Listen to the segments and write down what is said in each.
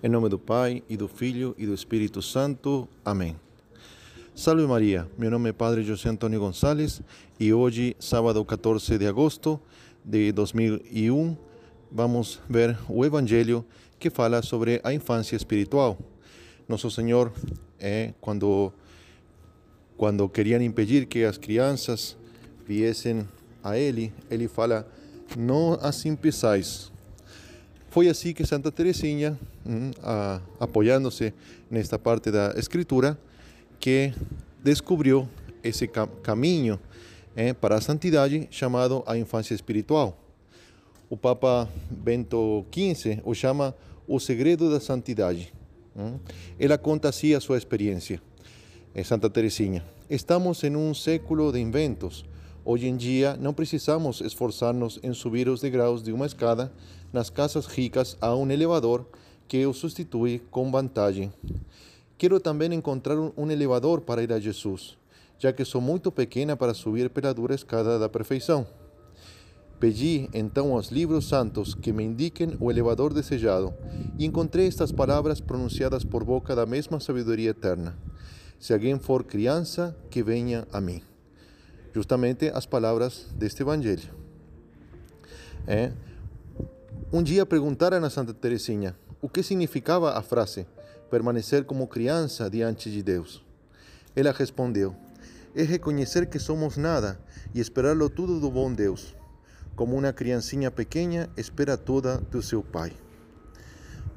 Em nome do Pai, e do Filho, e do Espírito Santo. Amém. Salve Maria, meu nome é Padre José Antônio Gonçalves e hoje, sábado 14 de agosto de 2001, vamos ver o Evangelho que fala sobre a infância espiritual. Nosso Senhor, é, quando, quando queriam impedir que as crianças viessem a Ele, Ele fala, não assim pensais, foi assim que Santa Teresinha, hum, apoiando-se nesta parte da Escritura, que descobriu esse caminho eh, para a santidade chamado a infância espiritual. O Papa Bento XV o chama o segredo da santidade. Ela conta assim a sua experiência. É Santa Teresinha. Estamos em um século de inventos Hoje em dia, não precisamos esforçar-nos em subir os degraus de uma escada nas casas ricas a um elevador que o substitui com vantagem. Quero também encontrar um elevador para ir a Jesus, já que sou muito pequena para subir pela dura escada da perfeição. Pedi então aos livros santos que me indiquem o elevador desejado e encontrei estas palavras pronunciadas por boca da mesma sabedoria eterna: Se alguém for criança, que venha a mim justamente as palavras deste Evangelho. É. Um dia perguntaram a Santa Teresinha o que significava a frase permanecer como criança diante de Deus. Ela respondeu: é reconhecer que somos nada e esperá-lo tudo do bom Deus, como uma criancinha pequena espera toda do seu pai.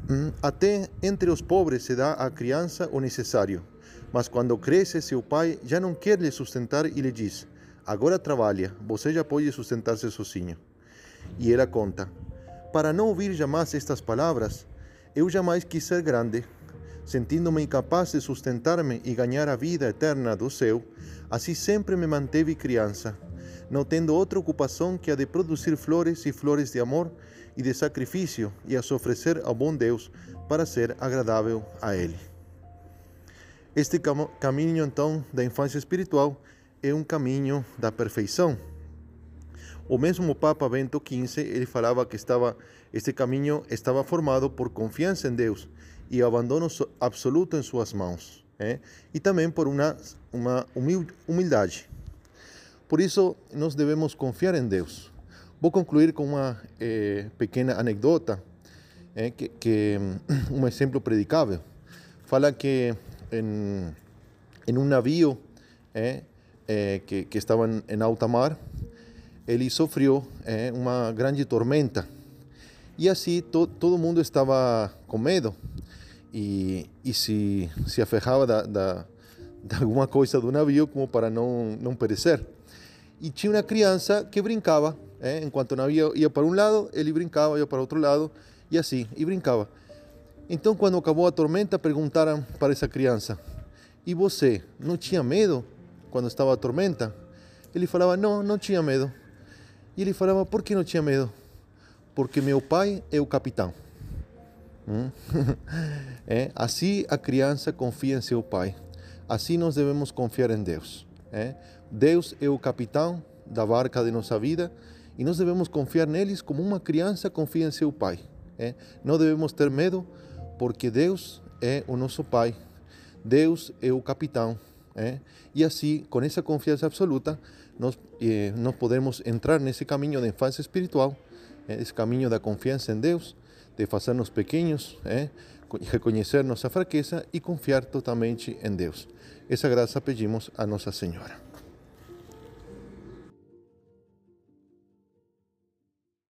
Hum, até entre os pobres se dá à criança o necessário, mas quando cresce, seu pai já não quer lhe sustentar e lhe diz: Agora trabalha, você já pode sustentar-se sozinho. E ela conta: Para não ouvir jamais estas palavras, eu jamais quis ser grande. Sentindo-me incapaz de sustentar-me e ganhar a vida eterna do céu, assim sempre me manteve criança, não tendo outra ocupação que a de produzir flores e flores de amor e de sacrifício e as oferecer ao bom Deus para ser agradável a Ele. Este cam caminho, então, da infância espiritual é um caminho da perfeição. O mesmo Papa Bento XV ele falava que estava este caminho estava formado por confiança em Deus e abandono absoluto em suas mãos, é? e também por uma uma humildade. Por isso nós devemos confiar em Deus. Vou concluir com uma eh, pequena anedota, é? que, que um exemplo predicável. Fala que em, em um navio é, eh, que, que, estaban en alta mar, ele sofreu eh, uma grande tormenta. E assim to, todo mundo estava com medo e, e se, se aferrava da, da, de alguma coisa do navio como para não, não perecer. E tinha uma criança que brincava, eh, enquanto o navio ia para um lado, ele brincava, ia para outro lado, e assim, e brincava. Então, quando acabou a tormenta, perguntaram para essa criança: E você, não tinha medo? Quando estava a tormenta, ele falava: Não, não tinha medo. E ele falava: Por que não tinha medo? Porque meu pai é o capitão. Hum? é, assim a criança confia em seu pai. Assim nós devemos confiar em Deus. É? Deus é o capitão da barca de nossa vida e nós devemos confiar neles como uma criança confia em seu pai. É? Não devemos ter medo porque Deus é o nosso pai. Deus é o capitão é? E assim, com essa confiança absoluta, nós, eh, nós podemos entrar nesse caminho da infância espiritual, é? esse caminho da confiança em Deus, de fazer-nos pequenos, é? reconhecer nossa fraqueza e confiar totalmente em Deus. Essa graça pedimos a Nossa Senhora.